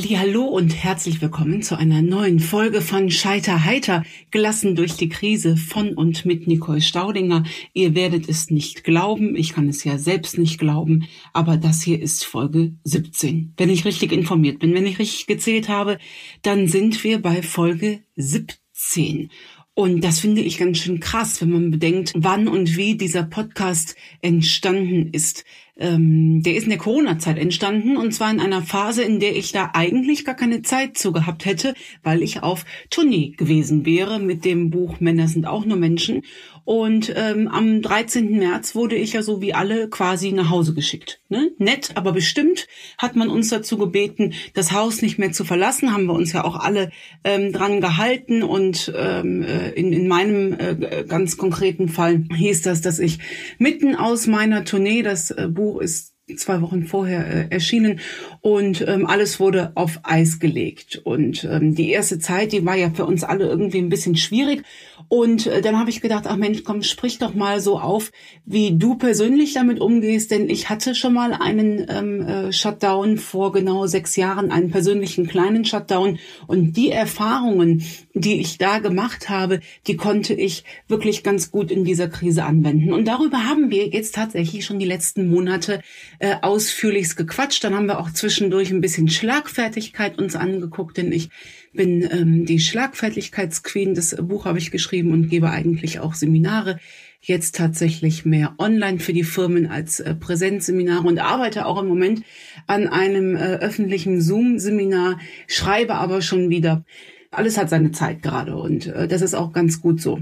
Hallo und herzlich willkommen zu einer neuen Folge von Scheiter heiter, gelassen durch die Krise von und mit Nicole Staudinger. Ihr werdet es nicht glauben, ich kann es ja selbst nicht glauben, aber das hier ist Folge 17. Wenn ich richtig informiert bin, wenn ich richtig gezählt habe, dann sind wir bei Folge 17. Und das finde ich ganz schön krass, wenn man bedenkt, wann und wie dieser Podcast entstanden ist. Ähm, der ist in der Corona-Zeit entstanden und zwar in einer Phase, in der ich da eigentlich gar keine Zeit zu gehabt hätte, weil ich auf Tournee gewesen wäre mit dem Buch Männer sind auch nur Menschen. Und ähm, am 13. März wurde ich ja so wie alle quasi nach Hause geschickt. Ne? Nett, aber bestimmt hat man uns dazu gebeten, das Haus nicht mehr zu verlassen. Haben wir uns ja auch alle ähm, dran gehalten. Und ähm, äh, in, in meinem äh, ganz konkreten Fall hieß das, dass ich mitten aus meiner Tournee, das äh, Buch ist zwei Wochen vorher äh, erschienen und ähm, alles wurde auf Eis gelegt. Und ähm, die erste Zeit, die war ja für uns alle irgendwie ein bisschen schwierig. Und äh, dann habe ich gedacht, ach Mensch, komm, sprich doch mal so auf, wie du persönlich damit umgehst, denn ich hatte schon mal einen ähm, äh, Shutdown vor genau sechs Jahren, einen persönlichen kleinen Shutdown. Und die Erfahrungen, die ich da gemacht habe, die konnte ich wirklich ganz gut in dieser Krise anwenden. Und darüber haben wir jetzt tatsächlich schon die letzten Monate äh, ausführlichst gequatscht. Dann haben wir auch zwischendurch ein bisschen Schlagfertigkeit uns angeguckt, denn ich bin ähm, die Schlagfertigkeitsqueen. Das Buch habe ich geschrieben und gebe eigentlich auch Seminare. Jetzt tatsächlich mehr online für die Firmen als äh, Präsenzseminare und arbeite auch im Moment an einem äh, öffentlichen Zoom-Seminar, schreibe aber schon wieder. Alles hat seine Zeit gerade und äh, das ist auch ganz gut so.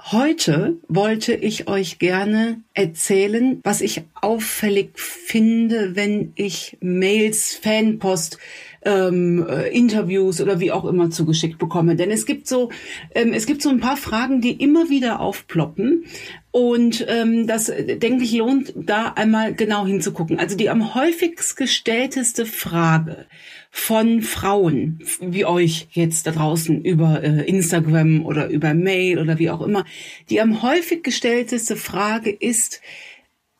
Heute wollte ich euch gerne erzählen, was ich auffällig finde, wenn ich Mails, Fanpost, ähm, äh, Interviews oder wie auch immer zugeschickt bekomme. Denn es gibt so, ähm, es gibt so ein paar Fragen, die immer wieder aufploppen. Und ähm, das, denke ich, lohnt da einmal genau hinzugucken. Also die am häufigst gestellteste Frage von Frauen wie euch jetzt da draußen über äh, Instagram oder über Mail oder wie auch immer. Die am häufig gestellteste Frage ist,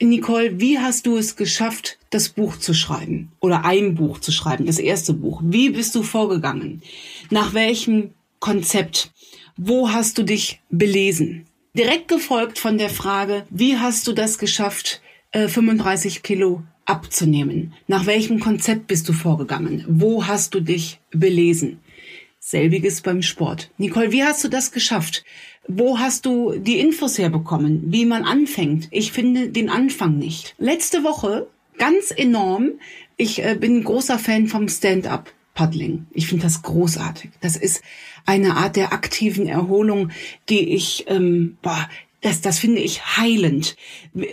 Nicole, wie hast du es geschafft, das Buch zu schreiben oder ein Buch zu schreiben, das erste Buch? Wie bist du vorgegangen? Nach welchem Konzept? Wo hast du dich belesen? Direkt gefolgt von der Frage, wie hast du das geschafft, 35 äh, Kilo abzunehmen? Nach welchem Konzept bist du vorgegangen? Wo hast du dich belesen? Selbiges beim Sport. Nicole, wie hast du das geschafft? Wo hast du die Infos herbekommen, wie man anfängt? Ich finde den Anfang nicht. Letzte Woche, ganz enorm, ich äh, bin großer Fan vom Stand-up. Paddling. Ich finde das großartig. Das ist eine Art der aktiven Erholung, die ich, ähm, boah, das, das finde ich heilend.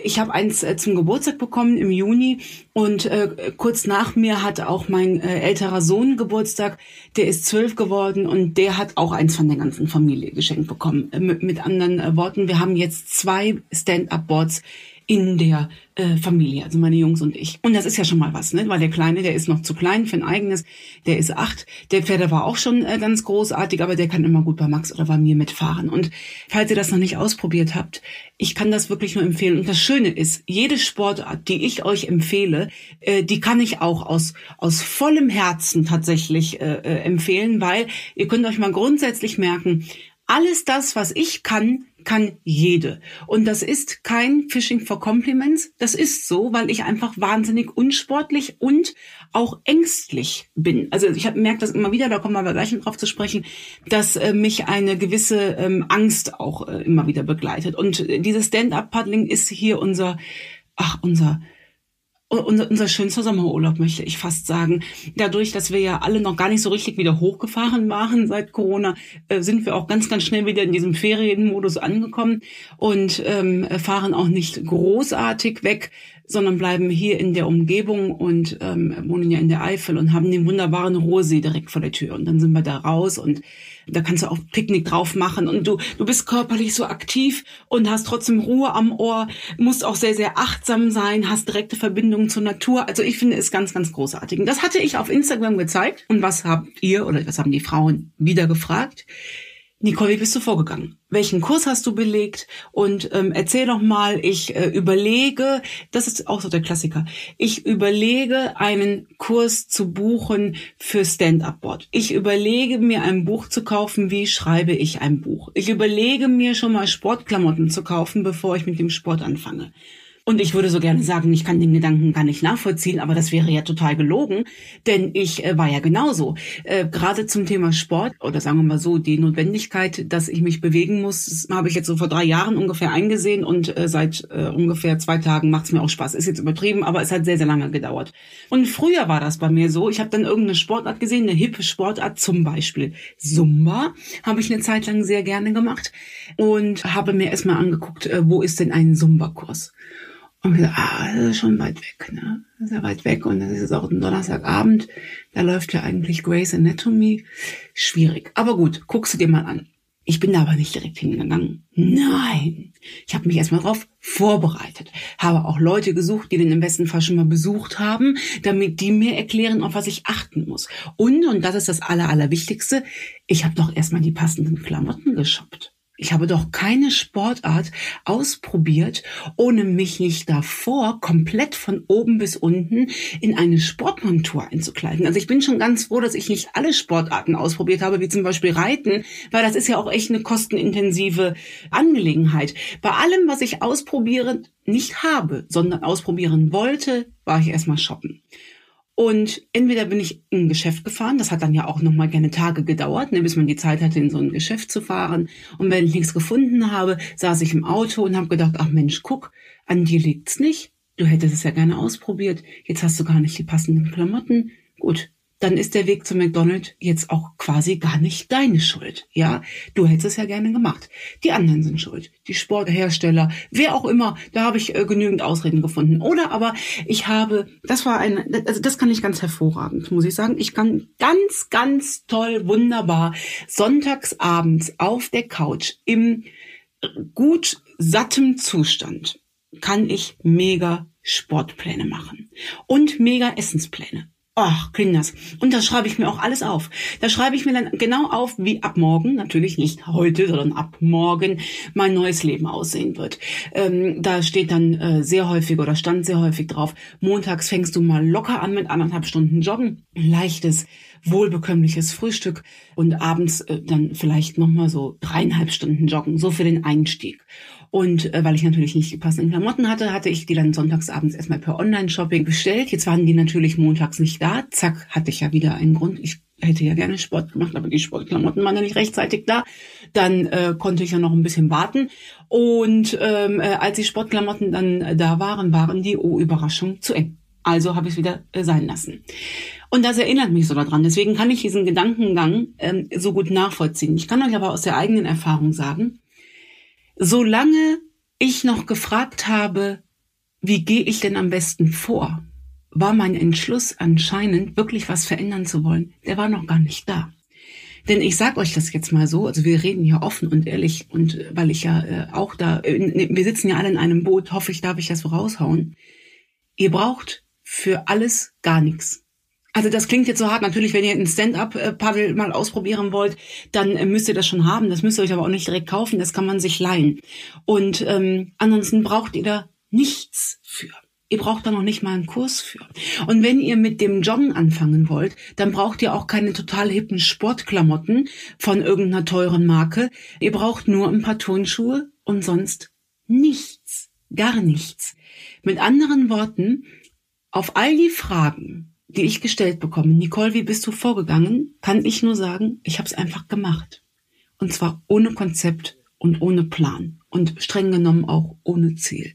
Ich habe eins äh, zum Geburtstag bekommen im Juni und äh, kurz nach mir hat auch mein äh, älterer Sohn Geburtstag. Der ist zwölf geworden und der hat auch eins von der ganzen Familie geschenkt bekommen. Äh, mit, mit anderen äh, Worten, wir haben jetzt zwei Stand-up-Boards in der äh, Familie, also meine Jungs und ich. Und das ist ja schon mal was, ne? Weil der Kleine, der ist noch zu klein für ein eigenes, der ist acht. Der Pferde war auch schon äh, ganz großartig, aber der kann immer gut bei Max oder bei mir mitfahren. Und falls ihr das noch nicht ausprobiert habt, ich kann das wirklich nur empfehlen. Und das Schöne ist, jede Sportart, die ich euch empfehle, äh, die kann ich auch aus, aus vollem Herzen tatsächlich äh, äh, empfehlen, weil ihr könnt euch mal grundsätzlich merken, alles das, was ich kann, kann jede. Und das ist kein Fishing for Compliments. Das ist so, weil ich einfach wahnsinnig unsportlich und auch ängstlich bin. Also ich habe merkt das immer wieder, da kommen wir aber gleich drauf zu sprechen, dass äh, mich eine gewisse ähm, Angst auch äh, immer wieder begleitet. Und äh, dieses Stand-up-Paddling ist hier unser, ach, unser unser, unser schönster Sommerurlaub, möchte ich fast sagen. Dadurch, dass wir ja alle noch gar nicht so richtig wieder hochgefahren waren seit Corona, äh, sind wir auch ganz, ganz schnell wieder in diesem Ferienmodus angekommen und ähm, fahren auch nicht großartig weg, sondern bleiben hier in der Umgebung und ähm, wohnen ja in der Eifel und haben den wunderbaren Ruhrsee direkt vor der Tür. Und dann sind wir da raus und da kannst du auch Picknick drauf machen und du, du bist körperlich so aktiv und hast trotzdem Ruhe am Ohr, musst auch sehr, sehr achtsam sein, hast direkte Verbindungen zur Natur. Also ich finde es ganz, ganz großartig. Und das hatte ich auf Instagram gezeigt. Und was habt ihr oder was haben die Frauen wieder gefragt? Nicole, wie bist du vorgegangen? Welchen Kurs hast du belegt? Und ähm, erzähl doch mal, ich äh, überlege, das ist auch so der Klassiker, ich überlege, einen Kurs zu buchen für Stand-Up-Board. Ich überlege mir ein Buch zu kaufen, wie schreibe ich ein Buch. Ich überlege mir schon mal Sportklamotten zu kaufen, bevor ich mit dem Sport anfange. Und ich würde so gerne sagen, ich kann den Gedanken gar nicht nachvollziehen, aber das wäre ja total gelogen, denn ich äh, war ja genauso. Äh, Gerade zum Thema Sport oder sagen wir mal so, die Notwendigkeit, dass ich mich bewegen muss, habe ich jetzt so vor drei Jahren ungefähr eingesehen und äh, seit äh, ungefähr zwei Tagen macht es mir auch Spaß. Ist jetzt übertrieben, aber es hat sehr, sehr lange gedauert. Und früher war das bei mir so, ich habe dann irgendeine Sportart gesehen, eine hippe Sportart, zum Beispiel Zumba, habe ich eine Zeit lang sehr gerne gemacht und habe mir erstmal angeguckt, äh, wo ist denn ein Zumba-Kurs? Und wir gesagt, ah, das ist schon weit weg, ne? Das ist ja weit weg und das ist auch ein Donnerstagabend. Da läuft ja eigentlich Grey's Anatomy. Schwierig. Aber gut, guckst du dir mal an. Ich bin da aber nicht direkt hingegangen. Nein. Ich habe mich erstmal darauf vorbereitet. Habe auch Leute gesucht, die den im besten Fall schon mal besucht haben, damit die mir erklären, auf was ich achten muss. Und, und das ist das Aller, Allerwichtigste, ich habe doch erstmal die passenden Klamotten geshoppt. Ich habe doch keine Sportart ausprobiert, ohne mich nicht davor komplett von oben bis unten in eine Sportmontur einzukleiden. Also ich bin schon ganz froh, dass ich nicht alle Sportarten ausprobiert habe, wie zum Beispiel Reiten, weil das ist ja auch echt eine kostenintensive Angelegenheit. Bei allem, was ich ausprobiere, nicht habe, sondern ausprobieren wollte, war ich erstmal shoppen. Und entweder bin ich in ein Geschäft gefahren, das hat dann ja auch nochmal gerne Tage gedauert, ne, bis man die Zeit hatte, in so ein Geschäft zu fahren. Und wenn ich nichts gefunden habe, saß ich im Auto und habe gedacht, ach Mensch, guck, an dir liegt's nicht. Du hättest es ja gerne ausprobiert. Jetzt hast du gar nicht die passenden Klamotten. Gut, dann ist der Weg zu McDonald's jetzt auch quasi gar nicht deine Schuld. Ja, du hättest es ja gerne gemacht. Die anderen sind schuld. Die Sporthersteller, wer auch immer, da habe ich äh, genügend Ausreden gefunden. Oder aber ich habe, das war ein, also das kann ich ganz hervorragend, muss ich sagen. Ich kann ganz, ganz toll, wunderbar sonntagsabends auf der Couch im gut sattem Zustand kann ich mega Sportpläne machen und mega Essenspläne. Ach, Kinders. Und das schreibe ich mir auch alles auf. Da schreibe ich mir dann genau auf, wie ab morgen, natürlich nicht heute, sondern ab morgen mein neues Leben aussehen wird. Ähm, da steht dann äh, sehr häufig oder stand sehr häufig drauf, montags fängst du mal locker an mit anderthalb Stunden Joggen. Leichtes, wohlbekömmliches Frühstück und abends äh, dann vielleicht nochmal so dreieinhalb Stunden Joggen, so für den Einstieg. Und äh, weil ich natürlich nicht die passenden Klamotten hatte, hatte ich die dann sonntagsabends erstmal per Online-Shopping bestellt. Jetzt waren die natürlich montags nicht da. Zack, hatte ich ja wieder einen Grund. Ich hätte ja gerne Sport gemacht, aber die Sportklamotten waren ja nicht rechtzeitig da. Dann äh, konnte ich ja noch ein bisschen warten. Und ähm, äh, als die Sportklamotten dann äh, da waren, waren die, oh Überraschung, zu eng. Also habe ich es wieder äh, sein lassen. Und das erinnert mich so daran. Deswegen kann ich diesen Gedankengang ähm, so gut nachvollziehen. Ich kann euch aber aus der eigenen Erfahrung sagen, Solange ich noch gefragt habe, wie gehe ich denn am besten vor, war mein Entschluss anscheinend wirklich was verändern zu wollen, der war noch gar nicht da. Denn ich sag euch das jetzt mal so, also wir reden hier offen und ehrlich und äh, weil ich ja äh, auch da, äh, wir sitzen ja alle in einem Boot, hoffe ich, darf ich das so raushauen. Ihr braucht für alles gar nichts. Also das klingt jetzt so hart. Natürlich, wenn ihr ein Stand-up-Paddle mal ausprobieren wollt, dann äh, müsst ihr das schon haben. Das müsst ihr euch aber auch nicht direkt kaufen. Das kann man sich leihen. Und ähm, ansonsten braucht ihr da nichts für. Ihr braucht da noch nicht mal einen Kurs für. Und wenn ihr mit dem Joggen anfangen wollt, dann braucht ihr auch keine total hippen Sportklamotten von irgendeiner teuren Marke. Ihr braucht nur ein paar Turnschuhe und sonst nichts. Gar nichts. Mit anderen Worten, auf all die Fragen, die ich gestellt bekomme, Nicole, wie bist du vorgegangen, kann ich nur sagen, ich habe es einfach gemacht. Und zwar ohne Konzept und ohne Plan und streng genommen auch ohne Ziel.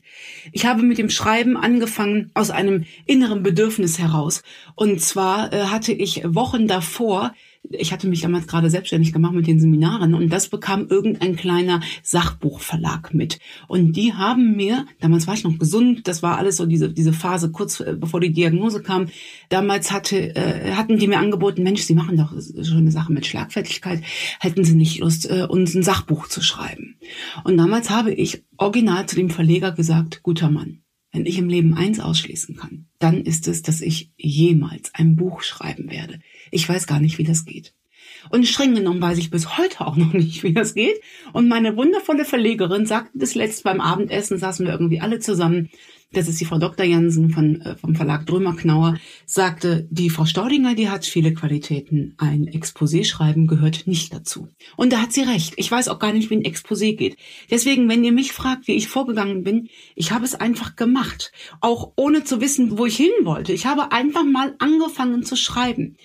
Ich habe mit dem Schreiben angefangen aus einem inneren Bedürfnis heraus. Und zwar äh, hatte ich Wochen davor ich hatte mich damals gerade selbstständig gemacht mit den Seminaren und das bekam irgendein kleiner Sachbuchverlag mit. Und die haben mir, damals war ich noch gesund, das war alles so diese, diese Phase kurz äh, bevor die Diagnose kam, damals hatte, äh, hatten die mir angeboten, Mensch, Sie machen doch schon eine Sache mit Schlagfertigkeit, hätten Sie nicht Lust, äh, uns ein Sachbuch zu schreiben. Und damals habe ich original zu dem Verleger gesagt, guter Mann, wenn ich im Leben eins ausschließen kann, dann ist es, dass ich jemals ein Buch schreiben werde. Ich weiß gar nicht, wie das geht. Und streng genommen weiß ich bis heute auch noch nicht, wie das geht. Und meine wundervolle Verlegerin sagte das letzte beim Abendessen, saßen wir irgendwie alle zusammen das ist die Frau Dr. Jansen von, äh, vom Verlag Drömer-Knauer, sagte, die Frau Staudinger, die hat viele Qualitäten. Ein Exposé schreiben gehört nicht dazu. Und da hat sie recht. Ich weiß auch gar nicht, wie ein Exposé geht. Deswegen, wenn ihr mich fragt, wie ich vorgegangen bin, ich habe es einfach gemacht. Auch ohne zu wissen, wo ich hin wollte. Ich habe einfach mal angefangen zu schreiben.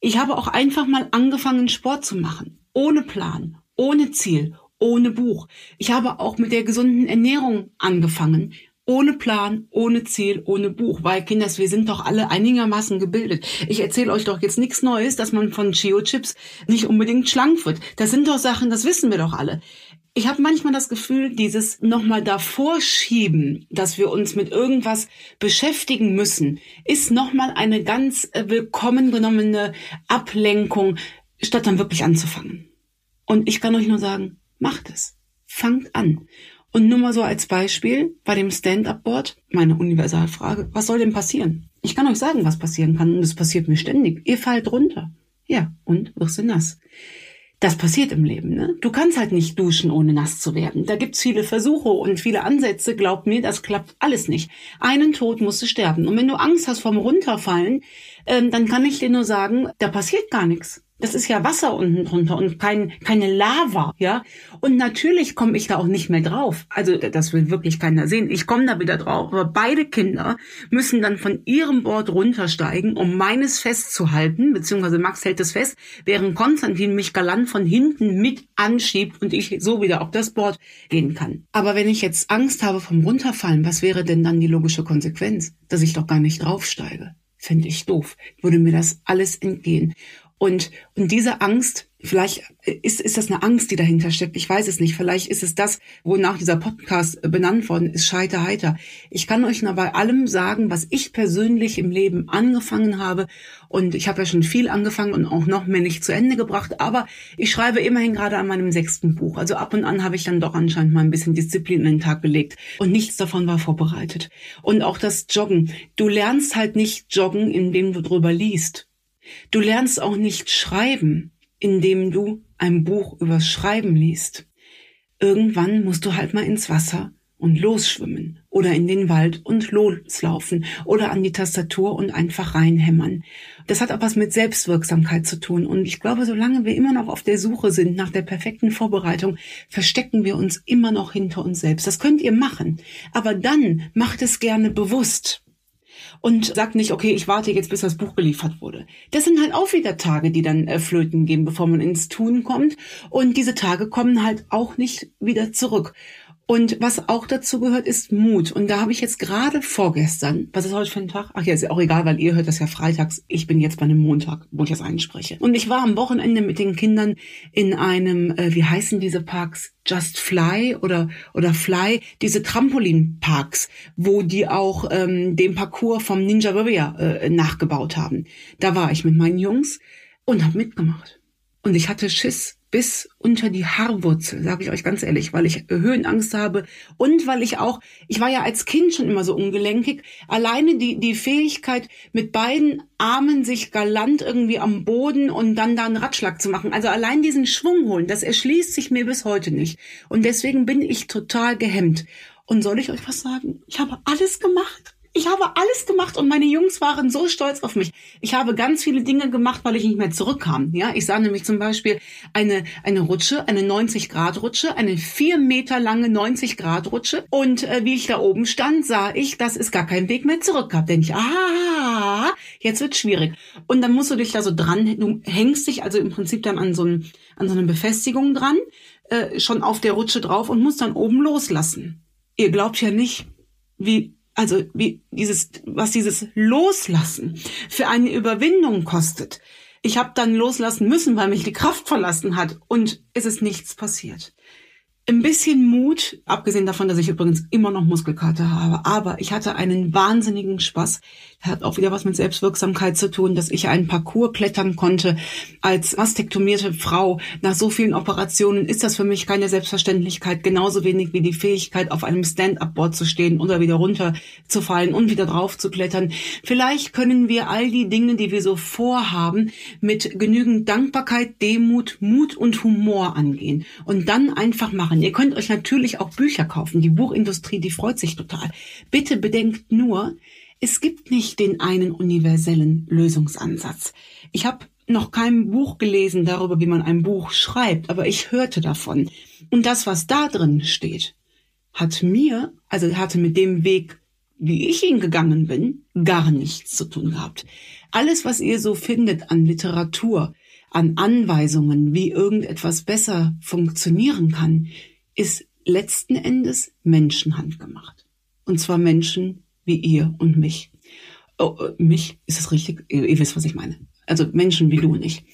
Ich habe auch einfach mal angefangen, Sport zu machen. Ohne Plan, ohne Ziel, ohne Buch. Ich habe auch mit der gesunden Ernährung angefangen ohne Plan, ohne Ziel, ohne Buch. Weil, Kinders, wir sind doch alle einigermaßen gebildet. Ich erzähle euch doch jetzt nichts Neues, dass man von Chio-Chips nicht unbedingt schlank wird. Das sind doch Sachen, das wissen wir doch alle. Ich habe manchmal das Gefühl, dieses nochmal davor schieben, dass wir uns mit irgendwas beschäftigen müssen, ist nochmal eine ganz äh, willkommen genommene Ablenkung, statt dann wirklich anzufangen. Und ich kann euch nur sagen, macht es. Fangt an. Und nur mal so als Beispiel bei dem Stand-up-Board, meine Universalfrage, was soll denn passieren? Ich kann euch sagen, was passieren kann und es passiert mir ständig. Ihr fallt runter. Ja, und wirst du nass. Das passiert im Leben, ne? Du kannst halt nicht duschen, ohne nass zu werden. Da gibt's viele Versuche und viele Ansätze. Glaub mir, das klappt alles nicht. Einen Tod musst du sterben. Und wenn du Angst hast vom Runterfallen, ähm, dann kann ich dir nur sagen, da passiert gar nichts. Das ist ja Wasser unten drunter und kein, keine Lava, ja. Und natürlich komme ich da auch nicht mehr drauf. Also das will wirklich keiner sehen. Ich komme da wieder drauf. Aber beide Kinder müssen dann von ihrem Board runtersteigen, um meines festzuhalten, beziehungsweise Max hält es fest, während Konstantin mich galant von hinten mit anschiebt und ich so wieder auf das Board gehen kann. Aber wenn ich jetzt Angst habe vom Runterfallen, was wäre denn dann die logische Konsequenz? Dass ich doch gar nicht draufsteige. Fände ich doof. Würde mir das alles entgehen. Und, und diese Angst, vielleicht ist, ist das eine Angst, die dahinter steckt. Ich weiß es nicht. Vielleicht ist es das, wonach dieser Podcast benannt worden ist, Scheiter heiter. Ich kann euch nur bei allem sagen, was ich persönlich im Leben angefangen habe. Und ich habe ja schon viel angefangen und auch noch mehr nicht zu Ende gebracht. Aber ich schreibe immerhin gerade an meinem sechsten Buch. Also ab und an habe ich dann doch anscheinend mal ein bisschen Disziplin in den Tag gelegt. Und nichts davon war vorbereitet. Und auch das Joggen. Du lernst halt nicht joggen, indem du drüber liest Du lernst auch nicht schreiben, indem du ein Buch übers Schreiben liest. Irgendwann musst du halt mal ins Wasser und losschwimmen oder in den Wald und loslaufen oder an die Tastatur und einfach reinhämmern. Das hat auch was mit Selbstwirksamkeit zu tun. Und ich glaube, solange wir immer noch auf der Suche sind nach der perfekten Vorbereitung, verstecken wir uns immer noch hinter uns selbst. Das könnt ihr machen. Aber dann macht es gerne bewusst und sagt nicht, okay, ich warte jetzt, bis das Buch geliefert wurde. Das sind halt auch wieder Tage, die dann äh, flöten gehen, bevor man ins Tun kommt. Und diese Tage kommen halt auch nicht wieder zurück. Und was auch dazu gehört, ist Mut. Und da habe ich jetzt gerade vorgestern, was ist heute für ein Tag? Ach ja, ist ja auch egal, weil ihr hört das ja freitags. Ich bin jetzt bei einem Montag, wo ich das einspreche. Und ich war am Wochenende mit den Kindern in einem, äh, wie heißen diese Parks? Just Fly oder oder Fly, diese Trampolinparks, wo die auch ähm, den Parcours vom Ninja Warrior äh, nachgebaut haben. Da war ich mit meinen Jungs und habe mitgemacht. Und ich hatte Schiss bis unter die Haarwurzel, sage ich euch ganz ehrlich, weil ich Höhenangst habe und weil ich auch, ich war ja als Kind schon immer so ungelenkig, alleine die, die Fähigkeit, mit beiden Armen sich galant irgendwie am Boden und dann da einen Ratschlag zu machen, also allein diesen Schwung holen, das erschließt sich mir bis heute nicht. Und deswegen bin ich total gehemmt. Und soll ich euch was sagen? Ich habe alles gemacht. Ich habe alles gemacht und meine Jungs waren so stolz auf mich. Ich habe ganz viele Dinge gemacht, weil ich nicht mehr zurückkam. Ja, ich sah nämlich zum Beispiel eine, eine Rutsche, eine 90 Grad Rutsche, eine vier Meter lange 90 Grad Rutsche. Und äh, wie ich da oben stand, sah ich, dass es gar keinen Weg mehr zurück gab. Denn ich, ah, jetzt wird schwierig. Und dann musst du dich da so dran, du hängst dich also im Prinzip dann an so, ein, an so eine Befestigung dran, äh, schon auf der Rutsche drauf und musst dann oben loslassen. Ihr glaubt ja nicht, wie also wie dieses, was dieses Loslassen für eine Überwindung kostet. Ich habe dann loslassen müssen, weil mich die Kraft verlassen hat und es ist nichts passiert. Ein bisschen Mut, abgesehen davon, dass ich übrigens immer noch Muskelkater habe, aber ich hatte einen wahnsinnigen Spaß. Hat auch wieder was mit Selbstwirksamkeit zu tun, dass ich einen Parcours klettern konnte. Als mastektomierte Frau nach so vielen Operationen ist das für mich keine Selbstverständlichkeit, genauso wenig wie die Fähigkeit, auf einem Stand-up-Board zu stehen oder wieder runterzufallen und wieder drauf zu klettern. Vielleicht können wir all die Dinge, die wir so vorhaben, mit genügend Dankbarkeit, Demut, Mut und Humor angehen und dann einfach machen machen. Ihr könnt euch natürlich auch Bücher kaufen. Die Buchindustrie, die freut sich total. Bitte bedenkt nur, es gibt nicht den einen universellen Lösungsansatz. Ich habe noch kein Buch gelesen darüber, wie man ein Buch schreibt, aber ich hörte davon. Und das, was da drin steht, hat mir, also hatte mit dem Weg, wie ich ihn gegangen bin, gar nichts zu tun gehabt. Alles, was ihr so findet an Literatur, an Anweisungen, wie irgendetwas besser funktionieren kann, ist letzten Endes Menschenhand gemacht. Und zwar Menschen wie ihr und mich. Oh, äh, mich, ist das richtig? Ihr, ihr wisst, was ich meine. Also Menschen wie du und ich.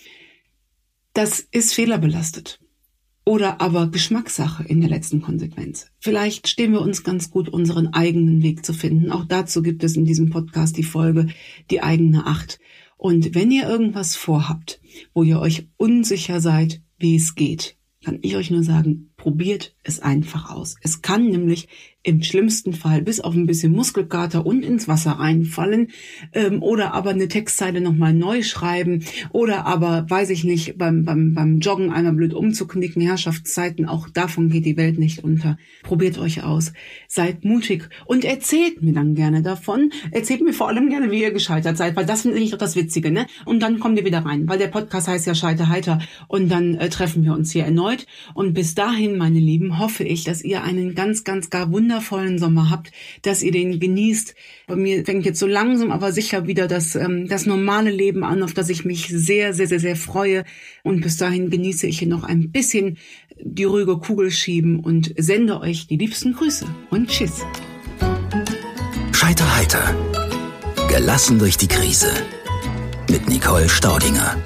Das ist fehlerbelastet. Oder aber Geschmackssache in der letzten Konsequenz. Vielleicht stehen wir uns ganz gut, unseren eigenen Weg zu finden. Auch dazu gibt es in diesem Podcast die Folge Die eigene Acht. Und wenn ihr irgendwas vorhabt, wo ihr euch unsicher seid, wie es geht, kann ich euch nur sagen, probiert es einfach aus. Es kann nämlich im schlimmsten Fall bis auf ein bisschen Muskelkater und ins Wasser reinfallen ähm, oder aber eine Textzeile nochmal neu schreiben oder aber, weiß ich nicht, beim, beim, beim Joggen einmal blöd umzuknicken, Herrschaftszeiten, auch davon geht die Welt nicht unter. Probiert euch aus, seid mutig und erzählt mir dann gerne davon. Erzählt mir vor allem gerne, wie ihr gescheitert seid, weil das finde ich doch das Witzige, ne? Und dann kommt ihr wieder rein, weil der Podcast heißt ja Scheiter heiter und dann äh, treffen wir uns hier erneut und bis dahin, meine Lieben, hoffe ich, dass ihr einen ganz, ganz gar wundervollen Sommer habt, dass ihr den genießt. Bei mir fängt jetzt so langsam, aber sicher wieder das, ähm, das normale Leben an, auf das ich mich sehr, sehr, sehr, sehr freue. Und bis dahin genieße ich hier noch ein bisschen die ruhige Kugel schieben und sende euch die liebsten Grüße und Tschüss. Scheiter heiter. Gelassen durch die Krise. Mit Nicole Staudinger.